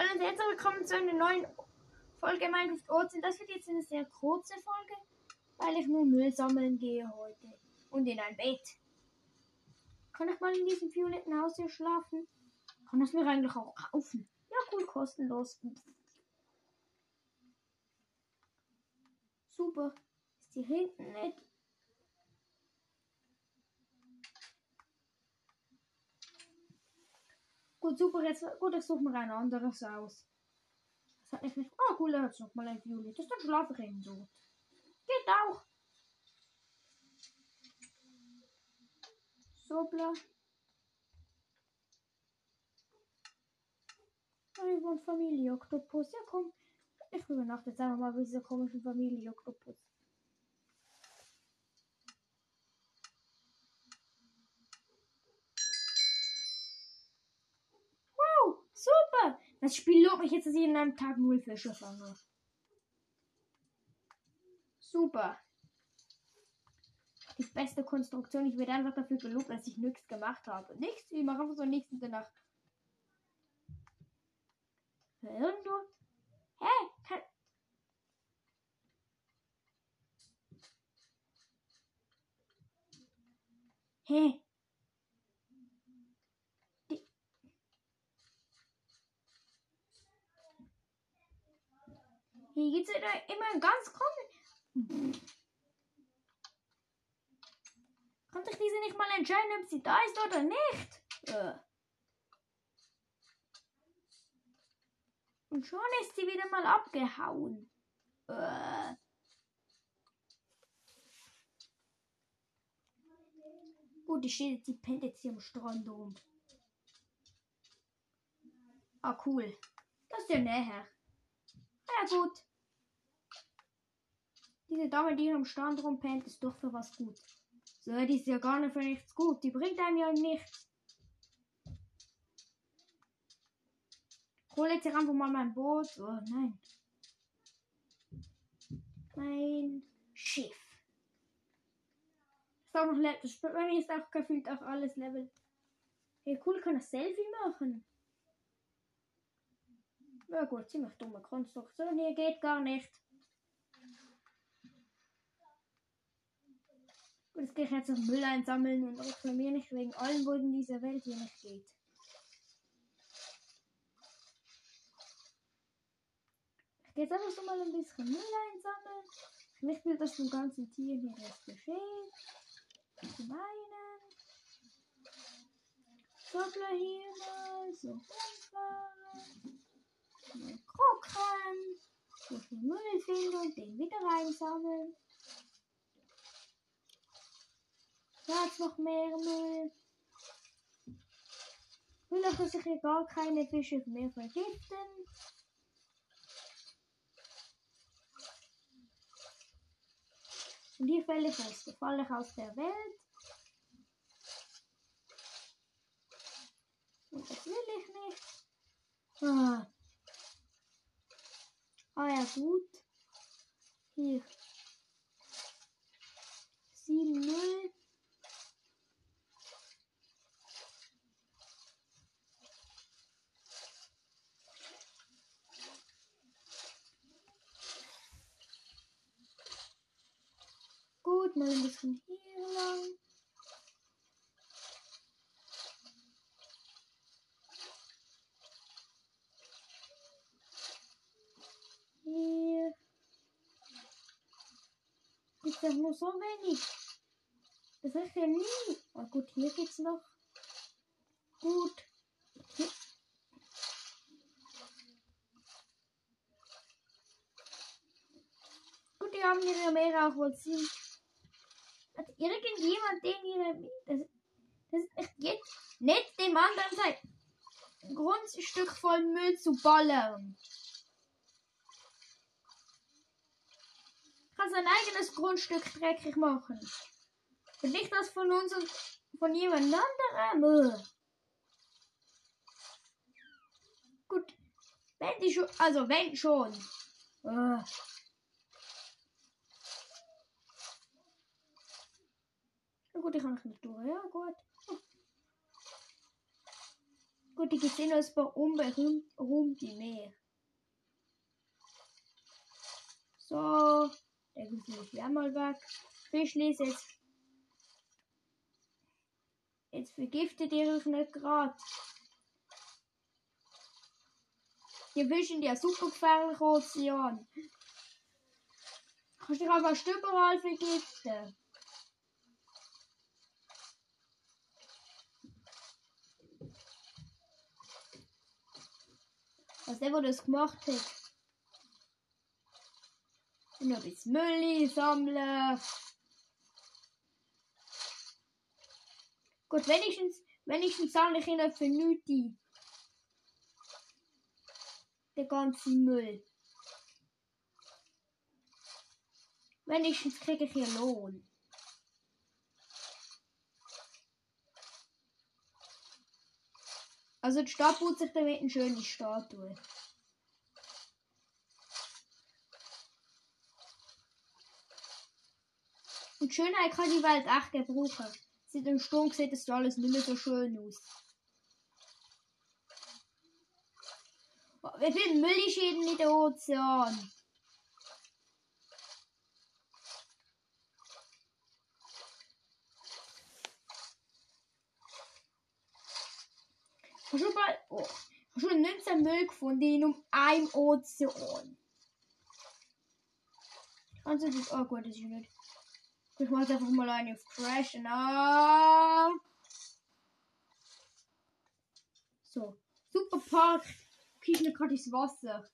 Hallo und herzlich willkommen zu einer neuen Folge Minecraft Ozean. Das wird jetzt eine sehr kurze Folge, weil ich nur Müll sammeln gehe heute. Und in ein Bett. Kann ich mal in diesem violetten Haus hier schlafen? Kann das mir eigentlich auch kaufen? Ja, cool, kostenlos. Super. Ist hier hinten nicht Gut, super, jetzt gut, ich suche mir ein anderes aus. Das hat nicht. Oh, cool, er hat noch mal ein violettes. Dann schlafe ich eben dort. Geht auch. So, bla. Ich wohnt Familie Oktopus. Ja, komm. Ich übernachte jetzt einfach mal bei dieser komischen Familie Oktopus. Super! Das Spiel lobt mich jetzt, dass ich in einem Tag null Fische fange. Super. Die beste Konstruktion. Ich werde einfach dafür gelobt, dass ich nichts gemacht habe. Nichts. Ich mache einfach so nichts Nacht. Irgendwo. Hä? Hey, kann. Hä? Hey. Hier es immer ganz komisch. Konnte ich diese nicht mal entscheiden, ob sie da ist oder nicht? Äh. Und schon ist sie wieder mal abgehauen. Äh. Gut, die steht jetzt, die pennt jetzt hier am Strand rum. Ah, cool. Das ist ja näher. Ja, gut. Diese Dame, die am Strand rumpennt, ist doch für was gut. So, die ist ja gar nicht für nichts gut. Die bringt einem ja nichts. Ich hole jetzt hier einfach mal mein Boot. Oh nein. Mein Schiff. Ist auch noch Level. Das bei mir ist auch gefühlt auch alles Level. Hey, cool, kann das Selfie machen. Ja gut, ziemlich dumme Konstruktion hier geht gar nicht. Und gehe ich jetzt noch Müll einsammeln und reklamiere nicht wegen allen, in dieser Welt hier nicht geht. Ich gehe jetzt einfach so mal ein bisschen Müll einsammeln. Nicht will das dem ganzen Tier hier erst geschehen. Zum einen. Doppler hier mal. So rumfahren. Mal gucken. So viel Müll finden und den wieder reinsammeln. Da noch mehr Müll. Vielleicht dass sich hier gar keine Fische mehr vergiften. Und falle ich aus, falle ich aus der Welt. Und das will ich nicht. Ah, ah ja, gut. Hier. 7, 0. Gut, mal ein bisschen hier lang. Hier. Ist das nur so wenig? Das reicht ja nie. Oh gut, hier geht's noch. Gut. Hier. Gut, die haben ihre Meere auch wohl ziemlich. Hat irgendjemand den ihre. Das, das ist echt jetzt nicht dem anderen sein Grundstück voll Müll zu ballern. Kann sein eigenes Grundstück dreckig machen. Und nicht das von uns und von jemand anderem. Gut. Wenn die schon. Also wenn schon. Uh. Ja gut, ich kann nicht durch. Ja, gut. Gut, ich sehe noch ein paar unberühmte mehr. So, der geht ich einmal weg. Fischli ist jetzt. Jetzt vergiftet ihr euch nicht gerade. Die Fische sind ja super gefährlich Ozean. Kannst dich aber überall vergiften. Was der, der das gemacht hat. Und ein bisschen Müll sammeln. Gut, wenigstens, wenigstens sammle ich ihn für nichts Der ganze Müll. Wenigstens kriege ich hier Lohn. Also die Stadt baut sich damit eine schöne Statue. Und Schönheit kann die Welt echt gebrauchen. Seit dem Sturm sieht das alles nicht mehr so schön aus. Wie viel Müll ist in der Ozean? Hast du mal oh, hast du 19 Müll gefunden in um einem Ozean? Also das, oh gut, das ist nicht. Ich mach einfach mal eine Crash. Ah. So. Super Park. Kriege gerade ins Wasser.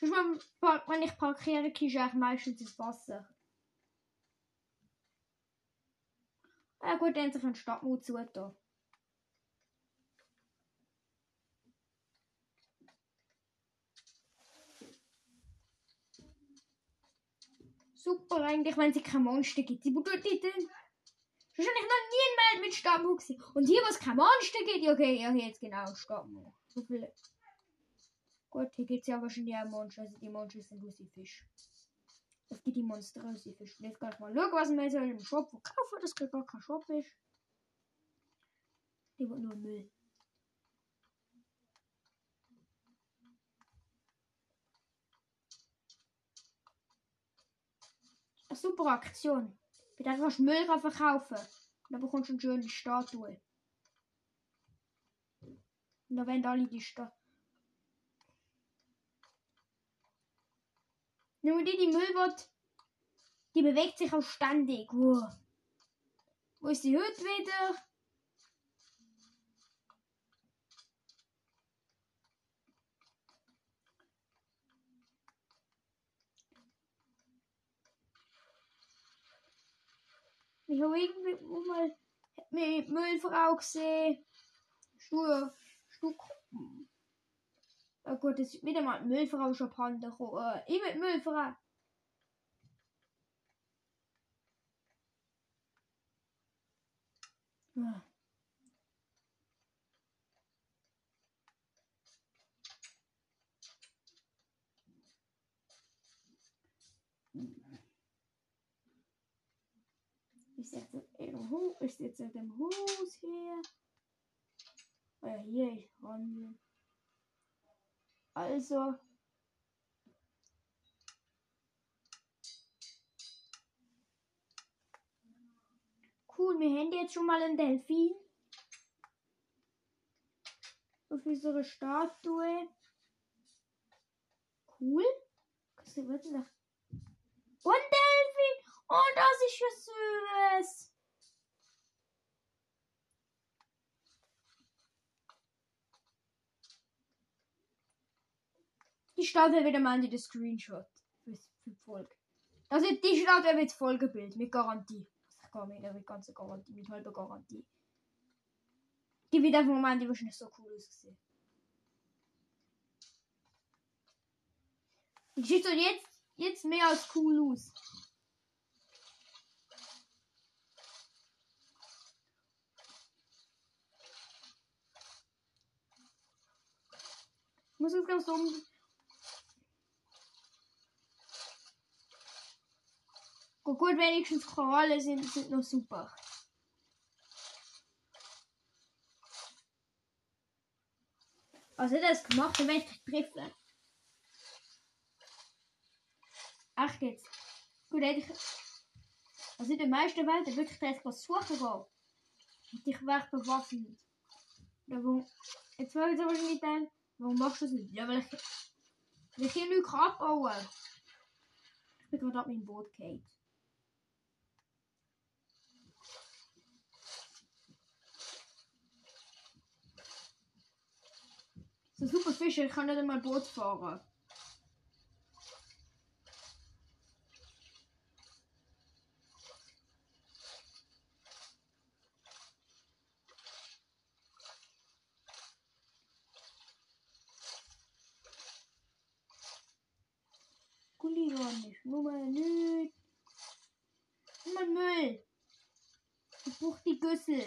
Wenn ich parkiere, kriege ich meistens ins Wasser. Ja gut, dann sich ein Stadtmut zu da. Super eigentlich, wenn es kein Monster gibt. Die tut die denn? Wahrscheinlich noch nie ein Meld mit gesehen. Und hier, wo es kein Monster gibt, okay, ja, hier jetzt genau Stammu. So viele. Gut, hier gibt es ja wahrscheinlich auch Monster. Also die Monster sind Lucifisch. Es gibt die Monster Lucifisch. Jetzt kann ich mal schauen, was man so im Shop kaufen, das gar kein Shop ist. Die wird nur Müll. Super Aktion. Kann einfach Müll verkaufen. Und dann bekommst du eine schöne Statue. Und dann werden alle die Statue. Nur die, die Müll wird, die bewegt sich auch ständig. Wow. Wo ist die heute wieder? Ich habe irgendwie mal mit Müllfrau gesehen. Schuhe, Stück. Oh gut, es ist wieder mal Müllfrau schon Panda. Äh, ich mit Müllfrau. Ja. Ich setze im Hu ich sitze dem Hus hier. Oh ja, hier ich ran. Also. Cool, wir haben jetzt schon mal einen Delfin. Auf unsere Statue. Cool. Was wird denn Und Delfin! Oh, das ist ja süß. Die Statue wieder mal in den Screenshot für, die Folge. Also die Statue wird Folgebild mit Garantie. Ich kann mir mit ganzer Garantie, mit halber Garantie. Die wird einfach mal die wahrscheinlich so cool ausgesehen. Die sieht so jetzt, jetzt mehr als cool aus. Muss jetzt ganz um. Gut, gut, wenigstens Koralle sind, sind noch super. Also hätte er es gemacht, dann wäre ich treffen. Echt jetzt. Gut, hätte ich. Also in der meisten Welt wirklich direkt was suchen gehen. Und ich wäre bewaffnet. Jetzt fragen sie wahrscheinlich dann, warum machst du das nicht? Ja, weil ich. Weil ich hier nichts abbauen kann. Ich bin gerade ab meinem Boot gefallen. So super Fische, ich kann nicht einmal Boot fahren. Gulli gar nicht. Nur mal nicht. Nur mal Müll. Ich brauch die Güssel.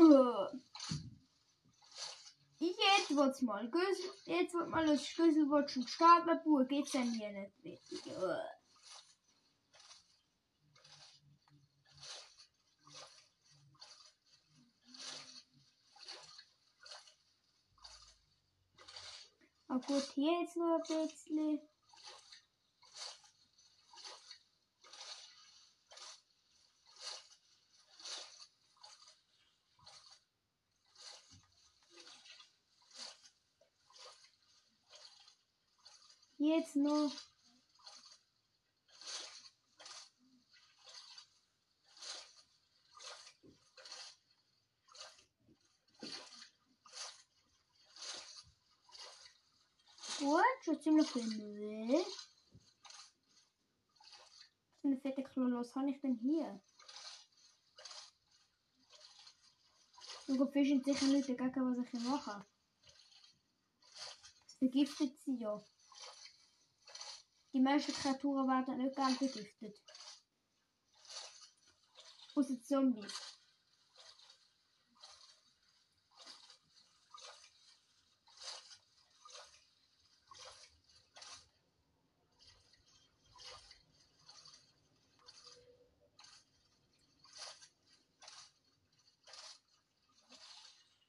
Äh. Jetzt wird's mal Güssel. Jetzt wird mal das Schlüsselwort schon Staplerbuhr. Geht's denn hier nicht? Äh. Ah gut, hier jetzt noch ein bisschen. Jetzt noch. Gut, schon ziemlich viel Müll. Eine fette Klolos habe ich denn hier? Und Fisch sind sicher nicht dagegen, was ich hier mache. Das vergiftet sie ja. Die meisten Kreaturen werden nicht gern vergiftet. Außer Zombies.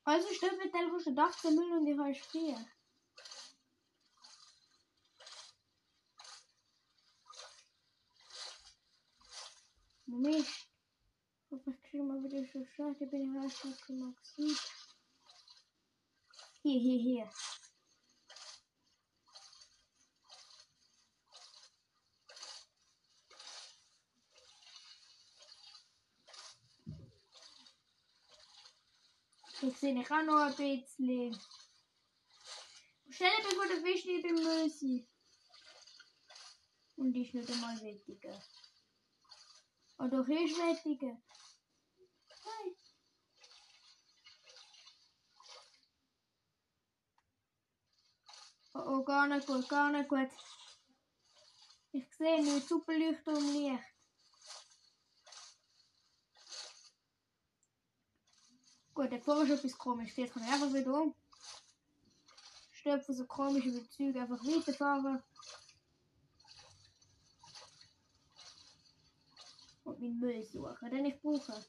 Also stimmt mit der kostet 18 Müll und ich habe vier. Moment. Ich kriege mal wieder so schlecht. Ich bin ja noch gemaxit. Hier, hier, hier. Ich sehe ich auch noch ein bisschen. Schnell bevor der Fisch Müll sein. Und ist nicht einmal wichtiger. Hier ist wichtiger. Nein. Oh, oh, gar nicht gut, gar nicht gut. Ich sehe nur super Leuchten um Licht. Gut, der vorher ist etwas komisch. Jetzt kann ich einfach wieder um. Stöpfen so komische Bezüge einfach weiterfahren. Und meinen Müll suchen, den ich brauche.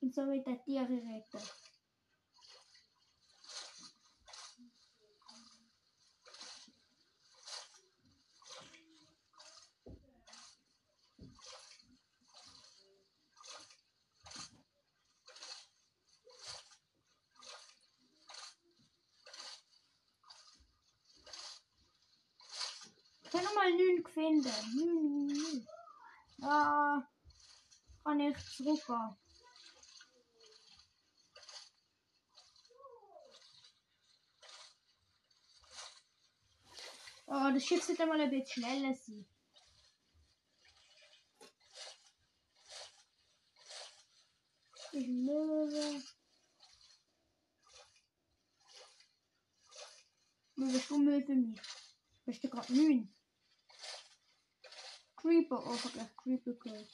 Und somit die Tiere retten. Ich habe nochmal 9 gefunden. 9, 9. Da kann ich zurückgehen. Oh, das Schiff sollte mal ein bisschen schneller sein. Ich. Möwe ist schon Müll für mich. Bist du gerade 9? Creeper. Oh, ich hab gleich Creeper gehört.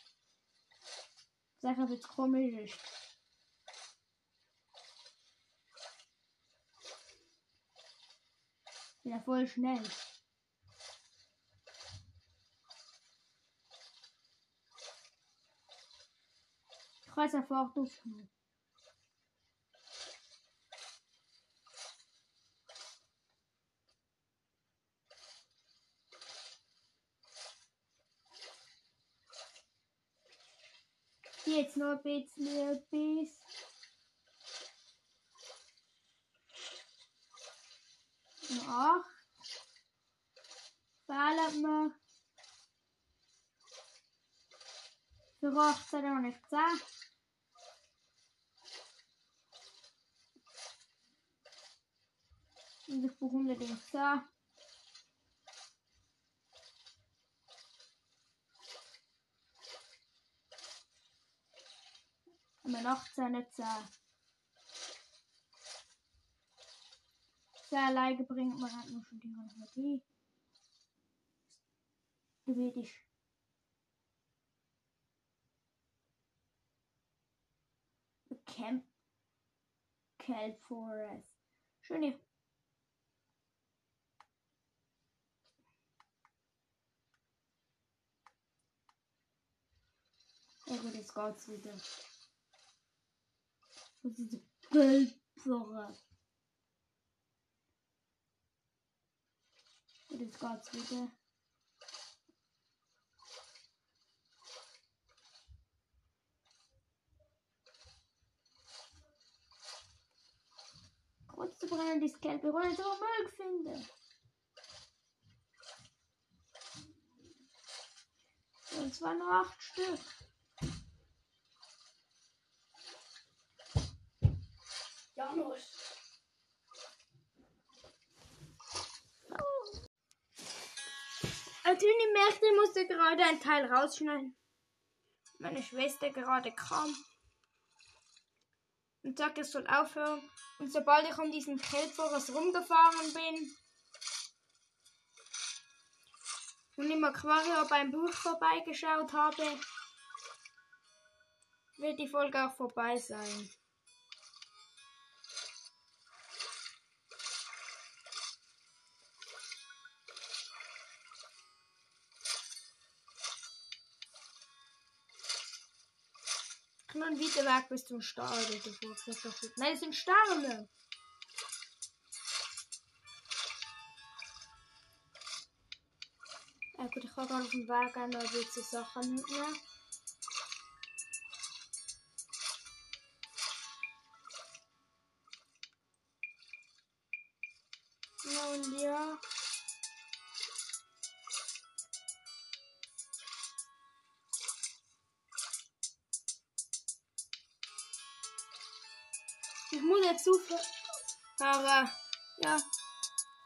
Ob jetzt komisch. Ja, voll schnell. Ich weiß einfach Jetzt noch ein bisschen bis. Noch. Fehlen mir. Für 18 habe ich 10. Und ich brauche unbedingt 10. Aber 18 nicht 10. 10 alleine bringt man halt nur schon die. Du weißt. Camp Kelp Forest. Schöne. Ja gut, jetzt geht's wieder. Und diese Forest. Und jetzt geht's wieder. Kurz zu brennen, die gelbe Rolle so Müll finde. Und zwar nur acht Stück. Janus. Hündin merkte, musste gerade ein Teil rausschneiden. Meine Schwester gerade kam und sagte, es soll aufhören. Und sobald ich um diesen Kelpforest rumgefahren bin und im Aquarium beim Buch vorbeigeschaut habe, wird die Folge auch vorbei sein. Wieder weg bis zum Start. Nein, das sind Sterne. Ja gut, ich kann gerade auf dem Weg auch noch ein bisschen Sachen mitnehmen. Ja und ja. Ich muss jetzt zufahren. Ja.